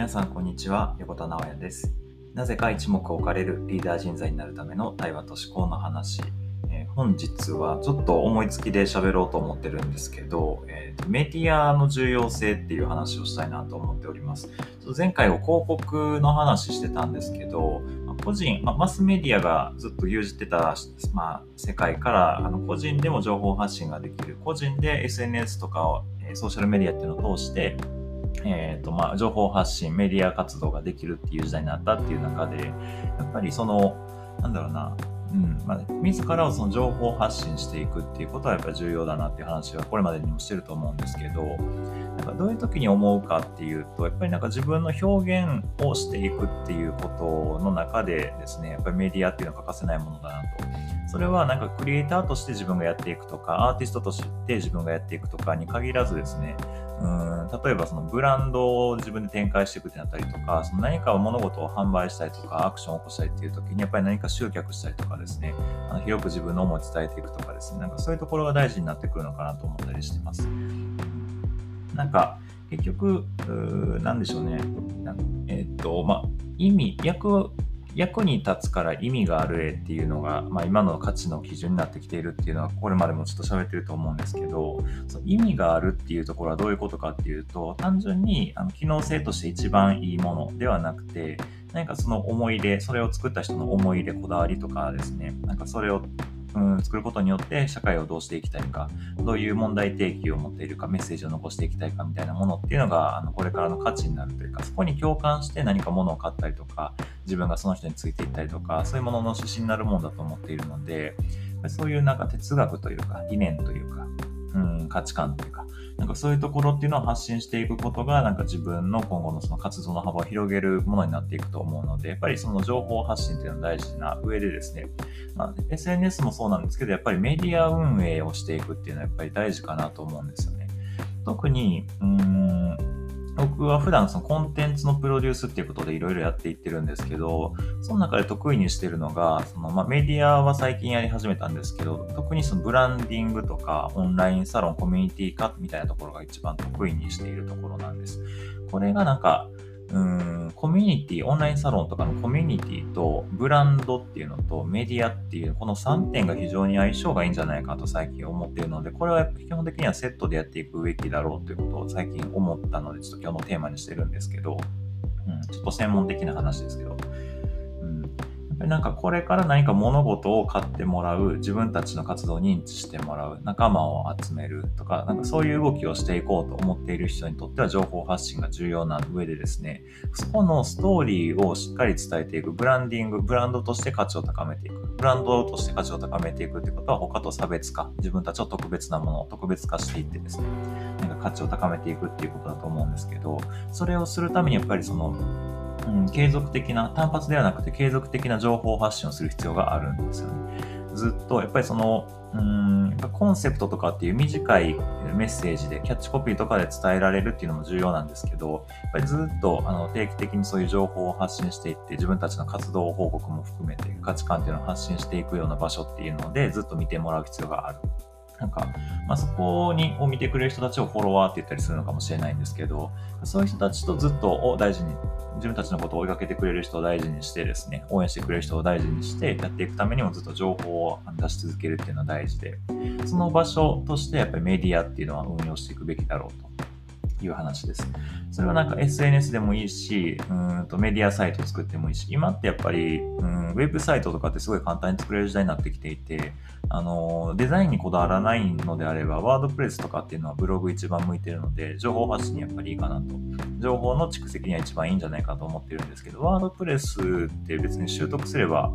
皆さんこんにちは。横田直也です。なぜか一目置かれるリーダー人材になるための対話と思考の話、えー、本日はちょっと思いつきで喋ろうと思ってるんですけど、えー、メディアの重要性っていう話をしたいなと思っております。前回は広告の話してたんですけど個人、まあ、マスメディアがずっと牛耳ってた、まあ、世界からあの個人でも情報発信ができる個人で SNS とかをソーシャルメディアっていうのを通してえーとまあ、情報発信、メディア活動ができるっていう時代になったっていう中で、やっぱりその、なんだろうな、うんまあ、自らをその情報発信していくっていうことはやっぱり重要だなっていう話はこれまでにもしてると思うんですけど、なんかどういう時に思うかっていうと、やっぱりなんか自分の表現をしていくっていうことの中でですね、やっぱりメディアっていうのは欠かせないものだなと。それはなんかクリエイターとして自分がやっていくとか、アーティストとして自分がやっていくとかに限らずですね、うん例えばそのブランドを自分で展開していくってなったりとか、その何か何事を販売したりとか、アクションを起こしたりっていう時に、やっぱり何か集客したりとかですね、あの広く自分の思いを伝えていくとかですね、なんかそういうところが大事になってくるのかなと思ったりしてます。なんか、結局、なんでしょうね。えー、っと、ま、意味、役役に立つから意味がある絵っていうのが、まあ、今の価値の基準になってきているっていうのはこれまでもちょっと喋ってると思うんですけどその意味があるっていうところはどういうことかっていうと単純にあの機能性として一番いいものではなくて何かその思い出それを作った人の思い出こだわりとかですねなんかそれをうん、作ることによって社会をどうしていきたいか、どういう問題提起を持っているか、メッセージを残していきたいかみたいなものっていうのが、あのこれからの価値になるというか、そこに共感して何か物を買ったりとか、自分がその人についていったりとか、そういうものの指針になるものだと思っているので、そういうなんか哲学というか、理念というか、価値観というか、なんかそういうところっていうのを発信していくことが、なんか自分の今後のその活動の幅を広げるものになっていくと思うので、やっぱりその情報発信っていうのは大事な上でですね、まあ、SNS もそうなんですけど、やっぱりメディア運営をしていくっていうのはやっぱり大事かなと思うんですよね。特に、うん、僕は普段そのコンテンツのプロデュースっていうことでいろいろやっていってるんですけど、その中で得意にしてるのが、そのまあメディアは最近やり始めたんですけど、特にそのブランディングとかオンラインサロン、コミュニティ化みたいなところが一番得意にしているところなんです。これがなんか、うん、コミュニティ、オンラインサロンとかのコミュニティとブランドっていうのとメディアっていう、この3点が非常に相性がいいんじゃないかと最近思っているので、これは基本的にはセットでやっていくべきだろうということを最近思ったので、ちょっと今日のテーマにしてるんですけど、うん、ちょっと専門的な話ですけど、なんかこれから何か物事を買ってもらう、自分たちの活動を認知してもらう、仲間を集めるとか、なんかそういう動きをしていこうと思っている人にとっては情報発信が重要な上でですね、そこのストーリーをしっかり伝えていく、ブランディング、ブランドとして価値を高めていく。ブランドとして価値を高めていくってことは他と差別化、自分たちを特別なものを特別化していってですね、なんか価値を高めていくっていうことだと思うんですけど、それをするためにやっぱりそのうん、継続的な、単発ではなくて継続的な情報発信をする必要があるんですよね。ずっと、やっぱりその、うん、コンセプトとかっていう短いメッセージで、キャッチコピーとかで伝えられるっていうのも重要なんですけど、やっぱりずっとあの定期的にそういう情報を発信していって、自分たちの活動報告も含めて価値観っていうのを発信していくような場所っていうので、ずっと見てもらう必要がある。なんか、まあ、そこにを見てくれる人たちをフォロワーって言ったりするのかもしれないんですけど、そういう人たちとずっとを大事に、自分たちのことを追いかけてくれる人を大事にしてですね、応援してくれる人を大事にしてやっていくためにもずっと情報を出し続けるっていうのは大事で、その場所としてやっぱりメディアっていうのは運用していくべきだろうと。いう話です。それはなんか SNS でもいいし、うんとメディアサイト作ってもいいし、今ってやっぱり、うん、ウェブサイトとかってすごい簡単に作れる時代になってきていて、あの、デザインにこだわらないのであれば、ワードプレスとかっていうのはブログ一番向いてるので、情報発信にやっぱりいいかなと。情報の蓄積には一番いいんじゃないかと思ってるんですけど、ワードプレスって別に習得すれば、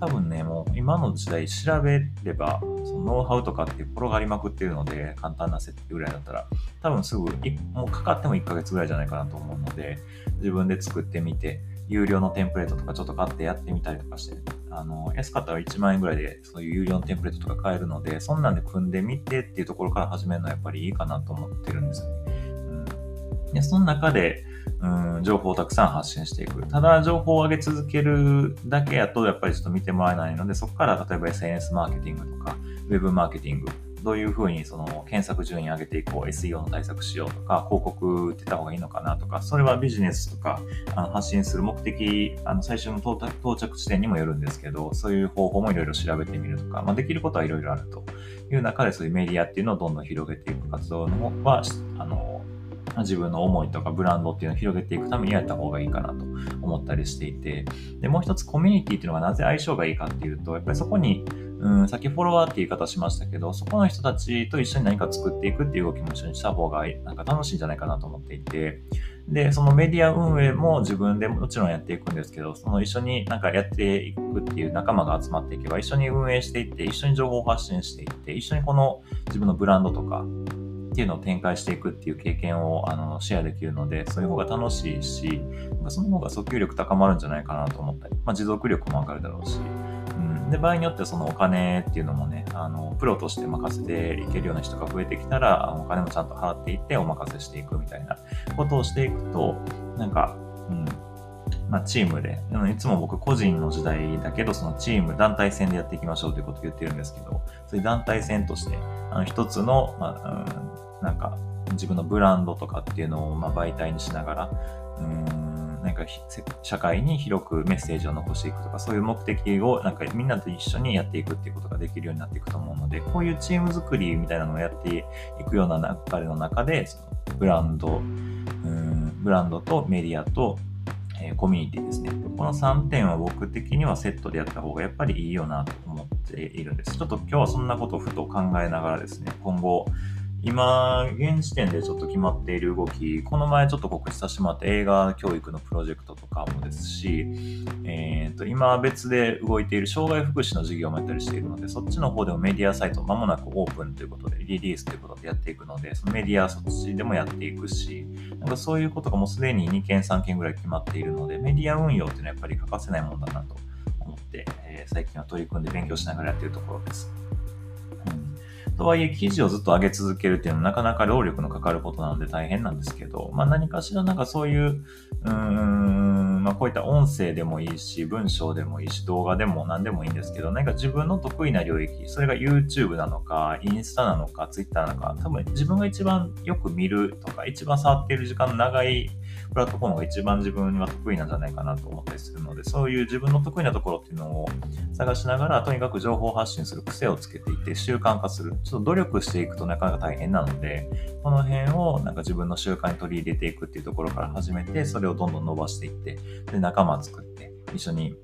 多分ね、もう今の時代調べれば、そのノウハウとかって転がりまくってるので、簡単な設定ぐらいだったら、多分すぐ、もうかかっても1ヶ月ぐらいじゃないかなと思うので、自分で作ってみて、有料のテンプレートとかちょっと買ってやってみたりとかして、あの、安かったら1万円ぐらいでそういう有料のテンプレートとか買えるので、そんなんで組んでみてっていうところから始めるのはやっぱりいいかなと思ってるんですよね。うん、でその中で、うん、情報をたくさん発信していく。ただ、情報を上げ続けるだけやと、やっぱりちょっと見てもらえないので、そこから例えば SNS マーケティングとか、ウェブマーケティングどういうふうにその検索順位上げていこう、SEO の対策しようとか、広告打ってた方がいいのかなとか、それはビジネスとかあの発信する目的、あの最初の到着地点にもよるんですけど、そういう方法もいろいろ調べてみるとか、まあ、できることはいろいろあるという中で、そういうメディアっていうのをどんどん広げていく活動のは、あの、自分の思いとかブランドっていうのを広げていくためにやった方がいいかなと思ったりしていて、で、もう一つコミュニティっていうのがなぜ相性がいいかっていうと、やっぱりそこにうん、さっきフォロワーって言い方しましたけど、そこの人たちと一緒に何か作っていくっていう動きも一緒にした方がなんか楽しいんじゃないかなと思っていて、で、そのメディア運営も自分でもちろんやっていくんですけど、その一緒になんかやっていくっていう仲間が集まっていけば、一緒に運営していって、一緒に情報発信していって、一緒にこの自分のブランドとか、っていうのを展開していくっていう経験をあのシェアできるので、そういう方が楽しいし、その方が訴求力高まるんじゃないかなと思ったり、まあ、持続力も上がるだろうし、うん。で、場合によってはそのお金っていうのもね、あの、プロとして任せていけるような人が増えてきたら、お金もちゃんと払っていってお任せしていくみたいなことをしていくと、なんか、うん、まあ、チームで、いつも僕個人の時代だけど、そのチーム、団体戦でやっていきましょうということを言ってるんですけど、そういう団体戦として、あの一つの、まあ、うん、なんか、自分のブランドとかっていうのを、まあ、媒体にしながら、うんなんか社会に広くメッセージを残していくとか、そういう目的をなんかみんなと一緒にやっていくっていうことができるようになっていくと思うので、こういうチーム作りみたいなのをやっていくような流れの中で、そのブランド、うんブランドとメディアと、えー、コミュニティですね。この3点は僕的にはセットでやった方がやっぱりいいよなと思っているんです。ちょっと今日はそんなことをふと考えながらですね、今後、今、現時点でちょっと決まっている動き、この前ちょっと告知させてもらった映画教育のプロジェクトとかもですし、えーと、今別で動いている障害福祉の事業もやったりしているので、そっちの方でもメディアサイト間もなくオープンということで、リリースということでやっていくので、そのメディアそっちでもやっていくし、なんかそういうことがもうすでに2件3件ぐらい決まっているので、メディア運用っていうのはやっぱり欠かせないものだなと思って、えー、最近は取り組んで勉強しながらやっているところです。とはいえ、記事をずっと上げ続けるっていうのはなかなか労力のかかることなので大変なんですけど、まあ何かしらなんかそういう、うーん、まあこういった音声でもいいし、文章でもいいし、動画でも何でもいいんですけど、何か自分の得意な領域、それが YouTube なのか、インスタなのか、Twitter なのか、多分自分が一番よく見るとか、一番触っている時間の長いプラットフォームが一番自分には得意なんじゃないかなと思ったりするので、そういう自分の得意なところっていうのを探しながら、とにかく情報発信する癖をつけていって習慣化する。ちょっと努力していくとなかなか大変なので、この辺をなんか自分の習慣に取り入れていくっていうところから始めて、それをどんどん伸ばしていって、で、仲間作って、一緒に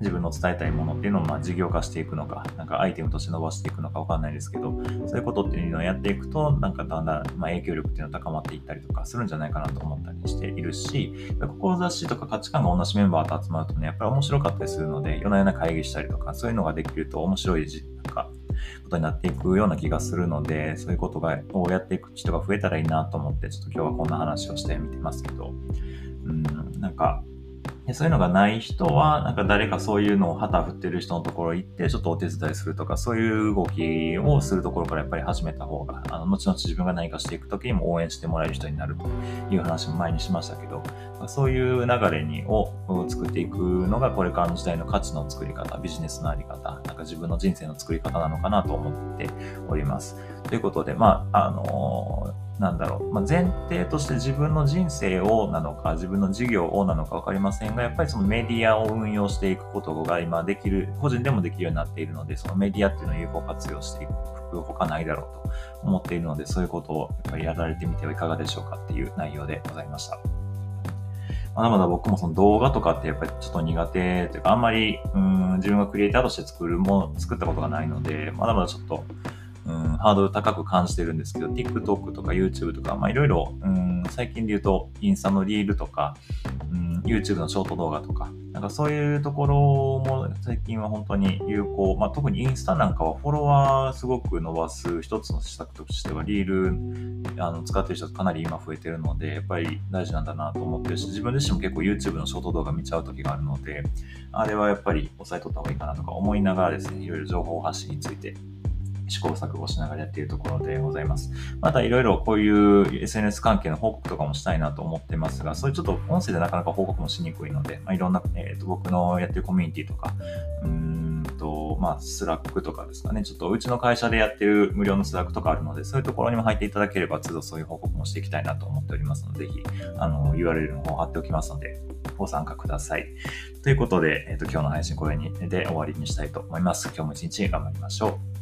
自分の伝えたいものっていうのをまあ事業化していくのか、なんかアイテムとして伸ばしていくのかわかんないですけど、そういうことっていうのをやっていくと、なんかだんだんま影響力っていうのは高まっていったりとかするんじゃないかなと思ったりしているし、志とか価値観が同じメンバーと集まるとね、やっぱり面白かったりするので、夜な夜な会議したりとか、そういうのができると面白いなんかことになっていくような気がするので、そういうことがをやっていく人が増えたらいいなと思って、ちょっと今日はこんな話をしてみてますけど、うん、なんか、でそういうのがない人は、なんか誰かそういうのを旗振ってる人のところ行って、ちょっとお手伝いするとか、そういう動きをするところからやっぱり始めた方が、あの、後々自分が何かしていくときにも応援してもらえる人になるという話も前にしましたけど、そういう流れにを作っていくのがこれからの時代の価値の作り方、ビジネスのあり方、なんか自分の人生の作り方なのかなと思っております。ということで、まあ、あのーなんだろう、まあ、前提として自分の人生をなのか、自分の事業をなのか分かりませんが、やっぱりそのメディアを運用していくことが今できる、個人でもできるようになっているので、そのメディアっていうのを有効活用していく他ないだろうと思っているので、そういうことをやっぱりやられてみてはいかがでしょうかっていう内容でございました。まだまだ僕もその動画とかってやっぱりちょっと苦手というか、あんまり、うん、自分がクリエイターとして作るもの、作ったことがないので、まだまだちょっと、うん、ハードル高く感じてるんですけど、TikTok とか YouTube とか、まあいろいろ、うん、最近で言うと、インスタのリールとか、うん、YouTube のショート動画とか、なんかそういうところも最近は本当に有効、まあ特にインスタなんかはフォロワーすごく伸ばす一つの施策としては、リールあの使ってる人かなり今増えてるので、やっぱり大事なんだなと思ってるし、自分自身も結構 YouTube のショート動画見ちゃう時があるので、あれはやっぱり押さえとった方がいいかなとか思いながらですね、いろいろ情報発信について試行錯誤しながらやっているところでございます。またいろいろこういう SNS 関係の報告とかもしたいなと思ってますが、そういうちょっと音声でなかなか報告もしにくいので、まあ、いろんな、えーと、僕のやってるコミュニティとか、うん、と、まあ、 Slack とかですかね、ちょっとうちの会社でやってる無料の Slack とかあるので、そういうところにも入っていただければ、都度そういう報告もしていきたいなと思っておりますので、ぜひ、あの、URL の方を貼っておきますので、ご参加ください。ということで、えっ、と、今日の配信これにで終わりにしたいと思います。今日も一日頑張りましょう。